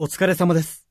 お疲れ様です。